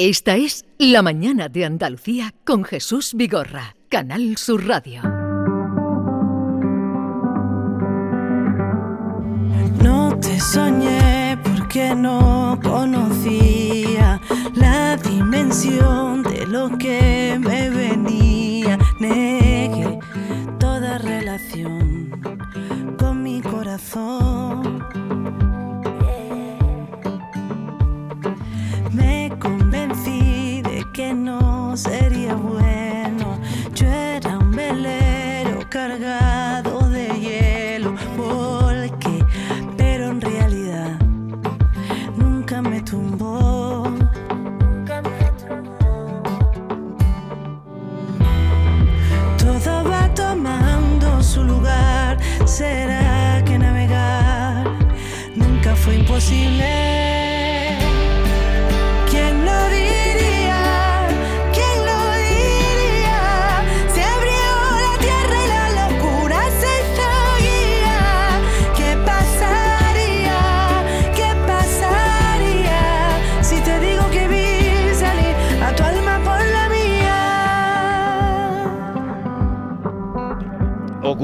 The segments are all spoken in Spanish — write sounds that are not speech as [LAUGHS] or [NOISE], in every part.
Esta es La Mañana de Andalucía con Jesús Vigorra, Canal Sur Radio. No te soñé porque no conocía la dimensión de lo que me venía. Negué toda relación con mi corazón. No sería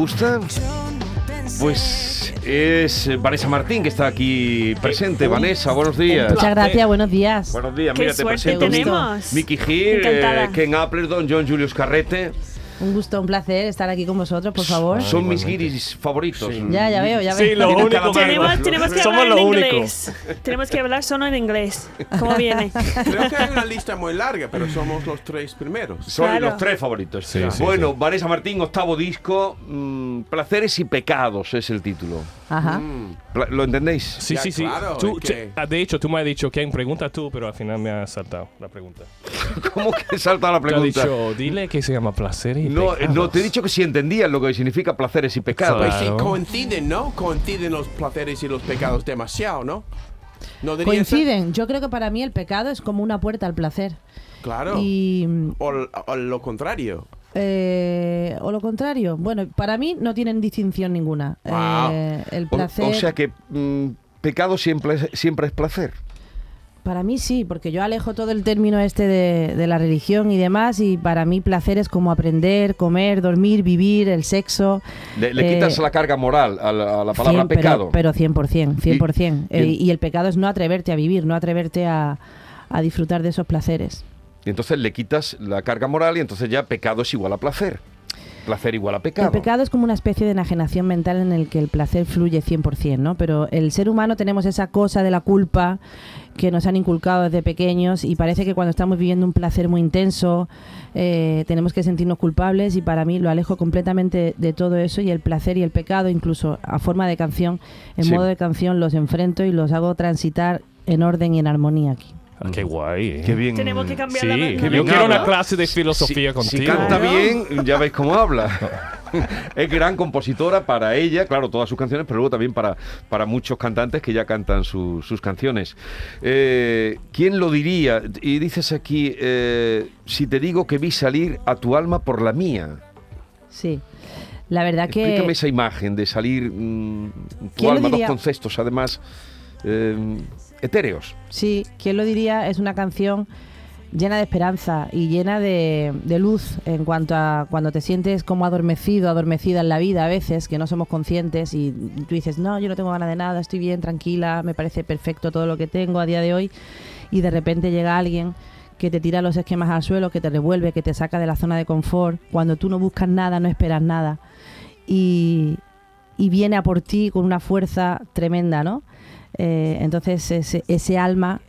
gusta? Pues es Vanessa Martín que está aquí presente. Vanessa, buenos días. Muchas gracias, buenos días. Buenos días, Qué mira, te suerte presento tenemos. Gil, Encantada. eh, Ken Appleton, John Julius Carrete. Un gusto, un placer estar aquí con vosotros, por favor. Son mis guiris favoritos. Ya, ya veo, ya veo. Sí, lo único Tenemos, tenemos que Somos hablar lo en único. inglés. Tenemos que hablar solo en inglés. ¿Cómo viene? Creo que hay una lista muy larga, pero somos los tres primeros. Son Claro. los tres favoritos. Sí, sí, bueno, Vanessa Martín, octavo disco, mm, Placeres y Pecados es el título. Ajá. Pla- ¿Lo entendéis? Sí, Ya, sí, sí. claro, Tú- es que- che- de hecho, tú me has dicho quién pregunta tú, pero al final me has saltado la pregunta. [LAUGHS] ¿Cómo que salta la Te pregunta? dicho, dile que se llama placer y No, eh, pecados. no, te he dicho que si entendías lo que significa placeres y pecados. Pues sí, Claro. coinciden, ¿no? Coinciden los placeres y los pecados demasiado, ¿no? ¿No ser? Coinciden. Yo creo que para mí el pecado es como una puerta al placer. Claro. Y. O, o lo contrario. Eh, o lo contrario. Bueno, para mí no tienen distinción ninguna. Wow. Eh, el placer. O, sea que mm, pecado siempre es, siempre es placer. Para mí sí, porque yo alejo todo el término este de, de la religión y demás, y para mí placer es como aprender, comer, dormir, vivir, el sexo. Le, le Eh, quitas la carga moral a la, a la palabra Cien, pero- pecado. Pero, 100%, 100%. Y- Eh, y- Y, el pecado es no atreverte a vivir, no atreverte a, a disfrutar de esos placeres. Y entonces le quitas la carga moral y entonces ya pecado es igual a placer. Placer igual a pecado. El pecado es como una especie de enajenación mental en el que el placer fluye 100%, ¿no? Pero el ser humano tenemos esa cosa de la culpa que nos han inculcado desde pequeños y parece que cuando estamos viviendo un placer muy intenso eh, tenemos que sentirnos culpables y para mí lo alejo completamente de todo eso y el placer y el pecado, incluso a forma de canción, en Sí. modo de canción, los enfrento y los hago transitar en orden y en armonía aquí. Ah, qué guay. eh. Qué bien. Tenemos que cambiar Sí, la yo Qué bien quiero habla. una clase de filosofía Si- contigo. Si canta bien, ya veis cómo habla. [LAUGHS] [LAUGHS] es gran compositora para ella, claro, todas sus canciones, pero luego también para, para muchos cantantes que ya cantan su- sus canciones. Eh, ¿Quién lo diría? Y dices aquí, eh, si te digo que vi salir a tu alma por la mía. Sí. La verdad que... Explícame esa imagen de salir mm, tu ¿Quién lo alma, dos conceptos además eh, etéreos. Sí, ¿quién lo diría? Es una canción llena de esperanza y llena de, de luz en cuanto a cuando te sientes como adormecido, adormecida en la vida a veces, que no somos conscientes y tú dices, no, yo no tengo ganas de nada, estoy bien, tranquila, me parece perfecto todo lo que tengo a día de hoy y de repente llega alguien que te tira los esquemas al suelo, que te revuelve, que te saca de la zona de confort, cuando tú no buscas nada, no esperas nada y, y viene a por ti con una fuerza tremenda, ¿no? Eh, entonces ese, ese alma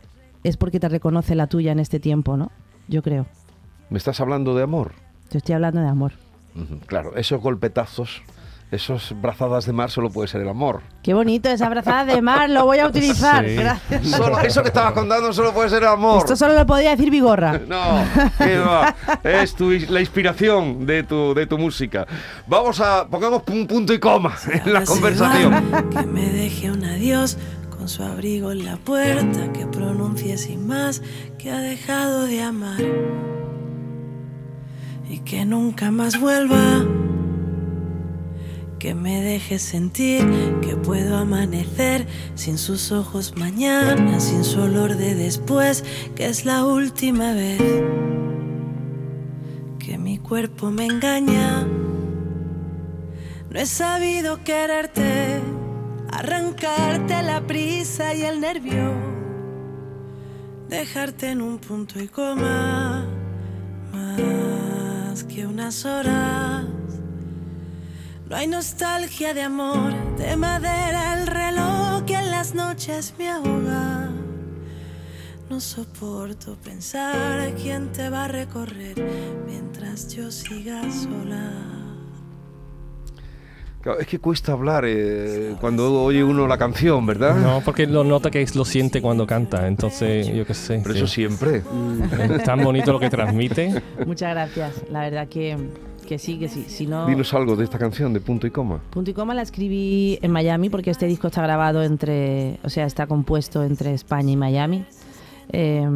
es porque te reconoce la tuya en este tiempo, ¿no? Yo creo. ¿Me estás hablando de amor? Te estoy hablando de amor. Claro, esos golpetazos, esas brazadas de mar solo puede ser el amor. Qué bonito esa abrazada de mar, lo voy a utilizar. Sí. Gracias. Solo, eso que estabas contando solo puede ser el amor. Esto solo lo podría decir Vigorra. [LAUGHS] No, qué va. Es tu, la inspiración de tu, de tu música. Vamos a. Pongamos un punto y coma en la conversación. Que me deje un adiós su abrigo en la puerta, que pronuncie sin más que ha dejado de amar y que nunca más vuelva. que me deje sentir que puedo amanecer sin sus ojos mañana, sin su olor de después, que es la última vez que mi cuerpo me engaña. No he sabido quererte, arrancarte la prisa y el nervio, dejarte en un punto y coma, más que unas horas. No hay nostalgia de amor, de madera el reloj que en las noches me ahoga. No soporto pensar quién te va a recorrer mientras yo siga sola. Claro, es que cuesta hablar eh, cuando oye uno la canción, ¿verdad? No, porque lo nota que lo siente cuando canta, entonces yo qué sé. Pero sí. eso siempre. Es tan bonito lo que transmite. Muchas gracias. La verdad que, que sí, que sí. Si no, Dinos algo de esta canción de punto y coma. Punto y coma la escribí en Miami porque este disco está grabado entre, o sea, está compuesto entre España y Miami. Eh,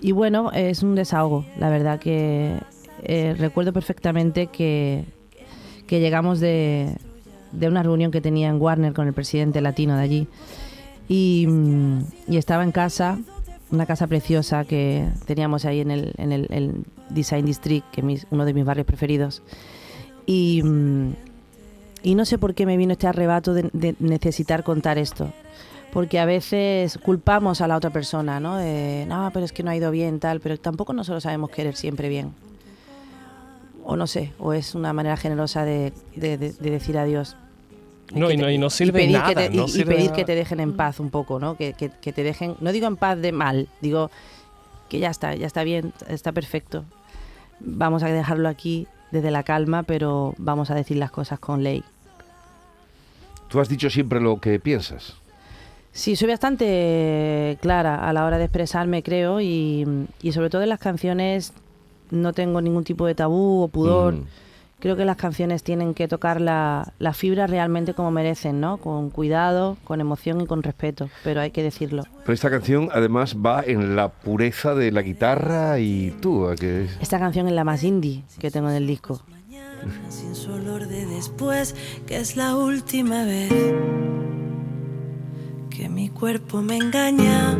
y bueno, es un desahogo. La verdad que eh, recuerdo perfectamente que, que llegamos de, de una reunión que tenía en Warner con el presidente latino de allí y, mm, y estaba en casa, una casa preciosa que teníamos ahí en el, en el, Design District, que es uno de mis barrios preferidos. Y, mm, y no sé por qué me vino este arrebato de, necesitar contar esto. Porque a veces culpamos a la otra persona, ¿no? No, pero es que no ha ido bien, tal, pero tampoco nosotros sabemos querer siempre bien. O no sé, o es una manera generosa de, de- de- de decir adiós. No, y no, y no Y sirve pedir, nada. que te, y- no y sirve pedir nada. que te dejen en paz un poco, ¿no? Que, que- que te dejen, no digo en paz de mal, digo que ya está, ya está bien, está perfecto. Vamos a dejarlo aquí desde la calma, pero vamos a decir las cosas con ley. Tú has dicho siempre lo que piensas. Sí, soy bastante clara a la hora de expresarme, creo, y, y sobre todo en las canciones no tengo ningún tipo de tabú o pudor. Mm. Creo que las canciones tienen que tocar la, la fibra realmente como merecen, ¿no? Con cuidado, con emoción y con respeto, pero hay que decirlo. Pero esta canción además va en la pureza de la guitarra y tú, ¿a que Esta canción es la más indie que tengo en el disco. Mañana, sin su olor de después, que es la última vez que mi cuerpo me engaña.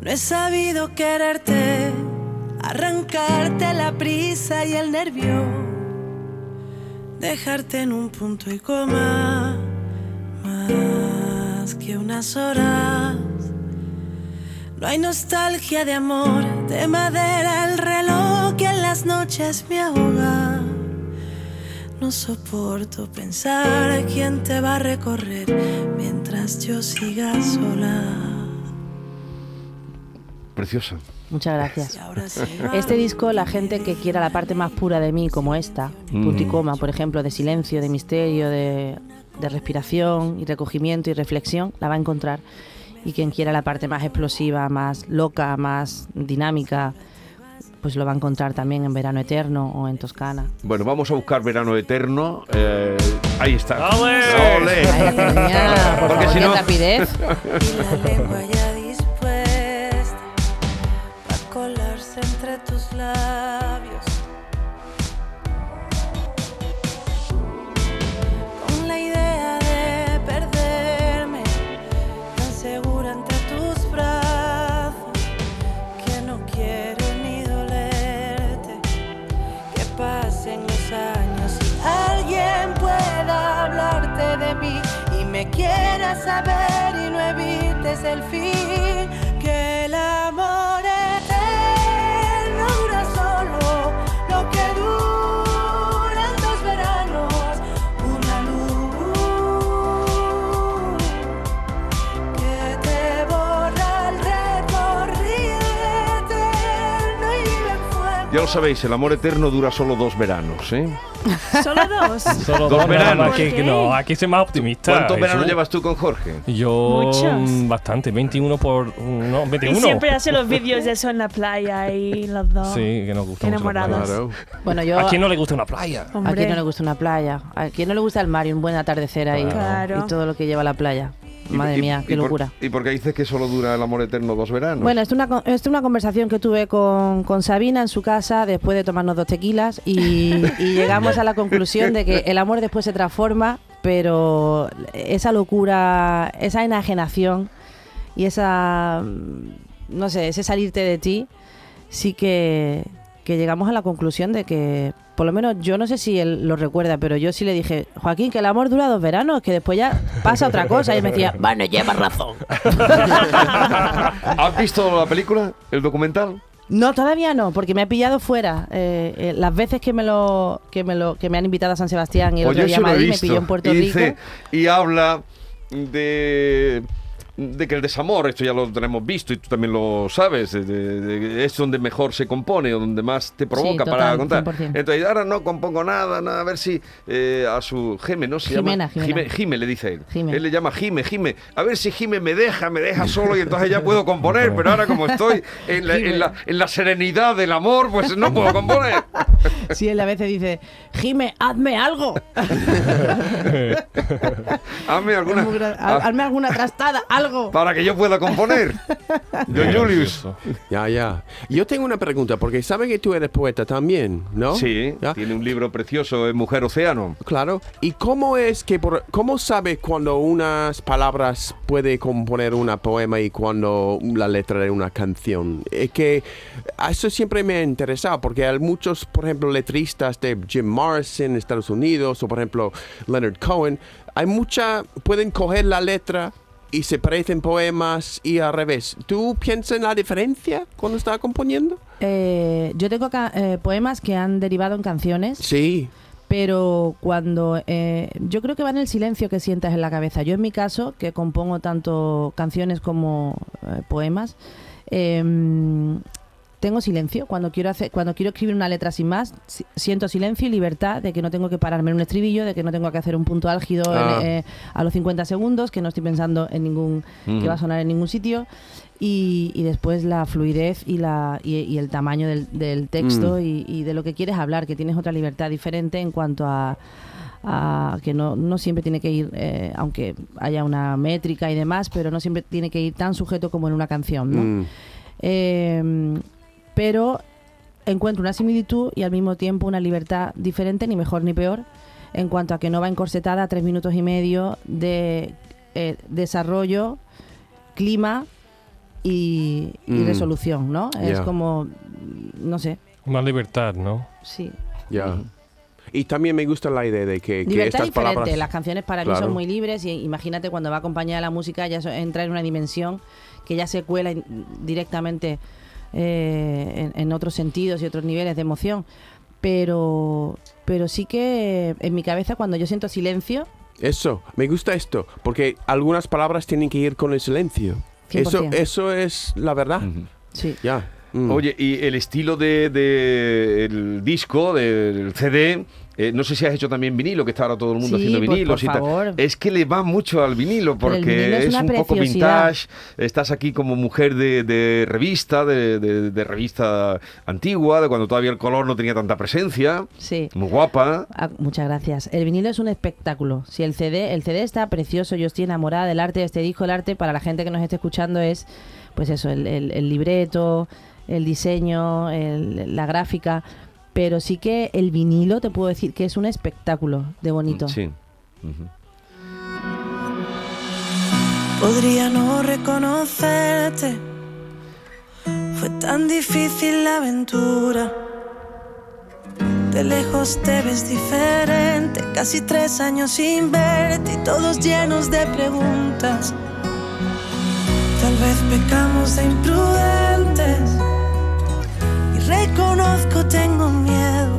No he sabido quererte, arrancarte la prisa y el nervio, dejarte en un punto y coma, más que unas horas. No hay nostalgia de amor, de madera el reloj que en las noches me ahoga. No soporto pensar quién te va a recorrer mientras yo siga sola. Preciosa. Muchas gracias. Este disco, la gente que quiera la parte más pura de mí, como esta, Mm. coma, por ejemplo, de silencio, de misterio, de, de respiración y recogimiento y reflexión, la va a encontrar. Y quien quiera la parte más explosiva, más loca, más dinámica, pues lo va a encontrar también en Verano Eterno o en Toscana. Bueno, vamos a buscar Verano Eterno. eh, ahí está. ¡Ole! ¡Ole! Ay, niña, por Porque favor, si qué no- rapidez. [LAUGHS] Con la idea de perderme, tan segura entre tus brazos, que no quiero ni dolerte. Que pasen los años y alguien pueda hablarte de mí y me quiera saber y no evites el fin. Ya lo sabéis, el amor eterno dura solo dos veranos, ¿eh? [LAUGHS] Solo dos. Solo Dos veranos. no, aquí soy más optimista. ¿Cuántos veranos llevas tú con Jorge? Yo Muchos. mm, bastante, 21 por... No, Y 21. siempre hace los vídeos de eso en la playa y los dos. Sí, que nos gusta mucho Enamorados. Claro. Bueno, yo... ¿A quién no le gusta una playa? Hombre. ¿A quién no le gusta una playa? ¿A quién no le gusta el mar y un buen atardecer ahí? Claro. Y todo lo que lleva la playa. Madre y- mía, y qué locura. ¿Y por qué dices que solo dura el amor eterno dos veranos? Bueno, esto es una, es una conversación que tuve con, con Sabina en su casa después de tomarnos dos tequilas y, [LAUGHS] y llegamos a la conclusión de que el amor después se transforma, pero esa locura, esa enajenación y esa, mm, no sé, ese salirte de ti, sí que, que llegamos a la conclusión de que, por lo menos yo no sé si él lo recuerda, pero yo sí le dije, Joaquín, que el amor dura dos veranos, que después ya pasa otra cosa. Y él me decía, [LAUGHS] bueno, llevas razón. [LAUGHS] ¿Has visto la película, el documental? No, todavía no, porque me ha pillado fuera. Eh, eh, las veces que me lo que me lo que me han invitado a San Sebastián y el Pues otro día Madrid me pilló en Puerto y Rico. y habla de de que el desamor, esto ya lo tenemos visto y tú también lo sabes, de- de- de- es donde mejor se compone o donde más te provoca Sí, para contar. 100%. Entonces, ahora no compongo nada, nada, a ver si eh, a su Jime, ¿no? Se Jimena, llama Jimena. Jime, Jime, le dice él. Jime. Él le llama Jime, Jime. A ver si Jime me deja, me deja solo y entonces ya puedo componer, [LAUGHS] pero ahora como estoy en la, en la- en la serenidad del amor, pues no puedo componer. Sí, él a veces dice, Jime, hazme algo. [LAUGHS] Hazme alguna... Ah, Hazme alguna trastada, algo. para que yo pueda componer. [LAUGHS] John Julius. Ya, ya. Yo tengo una pregunta, porque sabe que tú eres poeta también, ¿no? Sí, ¿Ya? tiene un libro precioso, Mujer Océano. Claro. ¿Y cómo es que, por, cómo sabe cuando unas palabras puede componer una poema y cuando la letra de una canción? Es que eso siempre me ha interesado, porque hay muchos, por ejemplo, letristas de Jim Morrison en Estados Unidos, o por ejemplo, Leonard Cohen, hay mucha, pueden coger la letra y se parecen poemas y al revés. ¿Tú piensas en la diferencia cuando estás componiendo? Eh, yo tengo eh, poemas que han derivado en canciones. Sí. pero cuando eh, yo creo que va en el silencio que sientas en la cabeza. Yo en mi caso, que compongo tanto canciones como eh, poemas, em, tengo silencio. Cuando quiero hacer, cuando quiero escribir una letra sin más, si- siento silencio y libertad de que no tengo que pararme en un estribillo, de que no tengo que hacer un punto álgido en- Ah. eh, a los 50 segundos, que no estoy pensando en ningún que va a sonar en ningún sitio. Y, y después la fluidez y, la, y, y el tamaño del, del texto Mm. y, y de lo que quieres hablar, que tienes otra libertad diferente en cuanto a, a que no, no siempre tiene que ir, eh, aunque haya una métrica y demás, pero no siempre tiene que ir tan sujeto como en una canción. ¿no? Mm. Eh, pero encuentro una similitud y al mismo tiempo una libertad diferente, ni mejor ni peor, en cuanto a que no va encorsetada a tres minutos y medio de eh, desarrollo, clima y, y Mm. resolución, ¿no? Es como, no sé, Más libertad, ¿no? sí. Ya. Y también me gusta la idea de que, estas diferente. palabras... Las canciones para mí Claro. son muy libres y imagínate cuando va acompañada la música ya eso entra en una dimensión que ya se cuela directamente eh, en, en otros sentidos y otros niveles de emoción. Pero, pero sí que en mi cabeza cuando yo siento silencio, Eso, me gusta esto, porque algunas palabras tienen que ir con el silencio. Eso, 100%. eso es la verdad. Sí. Ya. Mm. Oye, y el estilo del de, el disco, del CD, eh, no sé si has hecho también vinilo, que está ahora todo el mundo Sí, haciendo pues, vinilos por y tal. favor. Es que le va mucho al vinilo, porque vinilo es un poco vintage. Estás aquí como mujer de, de revista, de, de- de revista antigua, de cuando todavía el color no tenía tanta presencia. Sí. Muy guapa. Ah, muchas gracias. El vinilo es un espectáculo. Si el CD, el CD está precioso, yo estoy enamorada del arte de este disco. El arte para la gente que nos esté escuchando es, pues eso, el, el- el libreto, el diseño, el- la gráfica. Pero sí que el vinilo te puedo decir que es un espectáculo de bonito. Sí. Ujú. Podría no reconocerte. Fue tan difícil la aventura. De lejos te ves diferente. Casi tres años sin verte y todos llenos de preguntas. Tal vez pecamos de imprudentes. Reconozco, tengo miedo.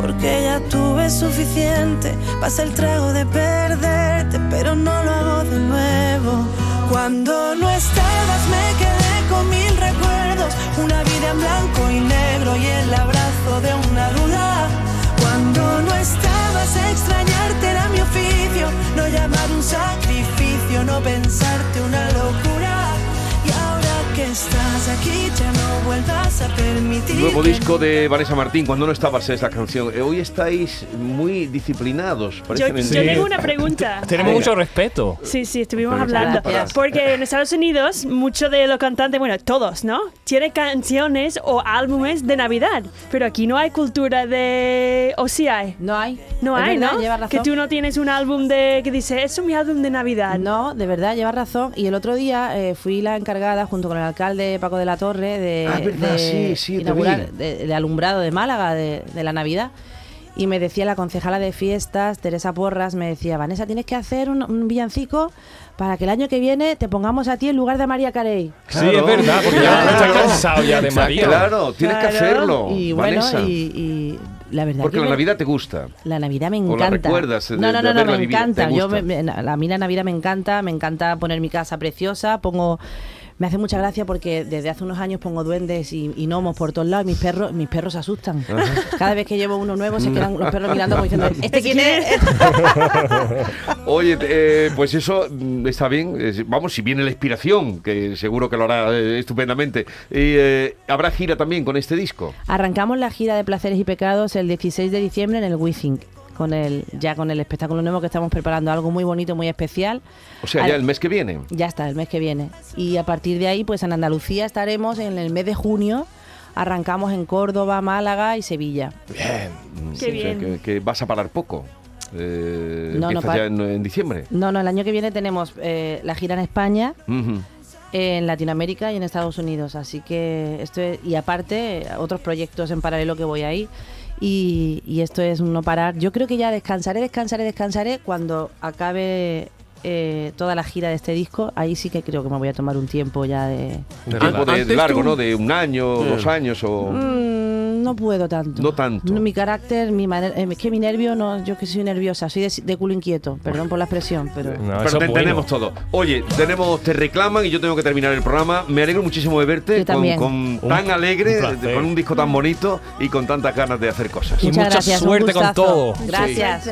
Porque ya tuve suficiente. Pasa el trago de perderte, pero no lo hago de nuevo. Cuando no estabas, me quedé con mil recuerdos. Una vida en blanco y negro y el abrazo de una duda. Cuando no estabas, extrañarte era mi oficio. No llamar un sacrificio, no pensarte una locura. Y ahora que estás aquí, ya no vuelvas a permitir. Nuevo disco de Vanessa Martín, cuando no estabas en esta canción. Eh, Hoy estáis muy disciplinados. Yo, yo tengo una pregunta. Tenemos mucho respeto. Sí, sí, estuvimos Muchas hablando. gracias. Porque en Estados Unidos, muchos de los cantantes, bueno, todos, ¿no? Tienen canciones o álbumes de Navidad. Pero aquí no hay cultura de. O sí hay. No hay. No Es hay, verdad, ¿no? llevas razón. Que tú no tienes un álbum de. que dice, eso es mi álbum de Navidad. No, de verdad, llevas razón. Y el otro día eh, fui la encargada, junto con el alcalde Paco de la Torre, de, Ah, verdad, de sí, sí, te inaugurar vi. de- el alumbrado de Málaga de, de la Navidad. Y me decía la concejala de fiestas, Teresa Porras, me decía, Vanessa, tienes que hacer un, un villancico para que el año que viene te pongamos a ti en lugar de María Carey. Sí, es verdad, porque ya Claro. está cansado ya de. María. Claro, tienes que hacerlo. y bueno, Vanessa. y, y la verdad Porque que la me- Navidad te gusta. La Navidad me ¿O encanta. la recuerdas de- no, no, de no, no, me encanta. Yo me- a mí la Navidad me encanta, me encanta poner mi casa preciosa, pongo me hace mucha gracia porque desde hace unos años pongo duendes y, y gnomos por todos lados y mis perros mis perros se asustan. Cada vez que llevo uno nuevo se quedan los perros mirando como diciendo, [LAUGHS] ¿este quién es? [LAUGHS] Oye, eh, pues eso mm, está bien. Vamos, si viene la inspiración, que seguro que lo hará eh, estupendamente. Y eh, habrá gira también con este disco. Arrancamos la gira de Placeres y Pecados el 16 de diciembre en el Withink. Con el, ya con el espectáculo nuevo que estamos preparando, algo muy bonito, muy especial. O sea, Al- ya el mes que viene. Ya está, el mes que viene. Y a partir de ahí, pues en Andalucía estaremos en el mes de junio. Arrancamos en Córdoba, Málaga y Sevilla. Mm, Qué o sea, bien. que, que vas a parar poco. Eh, No, no ya en, en diciembre. No, no, el año que viene tenemos eh, la gira en España, en Latinoamérica y en Estados Unidos. Así que esto es, y aparte, otros proyectos en paralelo que voy ahí. Y, y esto es un no parar. Yo creo que ya descansaré, descansaré, descansaré cuando acabe eh, toda la gira de este disco. Ahí sí que creo que me voy a tomar un tiempo ya de... Un tiempo de largo, tú- ¿no? De un año, Sí. dos años o... Mm, no puedo tanto. No tanto. mi carácter, mi manera, eh, es que mi nervio, no, yo que soy nerviosa, soy de, de culo inquieto, perdón por la expresión, pero... No, Pero te bueno. entendemos todo. Oye, tenemos, te reclaman y yo tengo que terminar el programa. Me alegro muchísimo de verte Yo con, también. con Un- tan alegre, un con un disco tan bonito y con tantas ganas de hacer cosas. Y mucha gracias, suerte con todo. Gracias.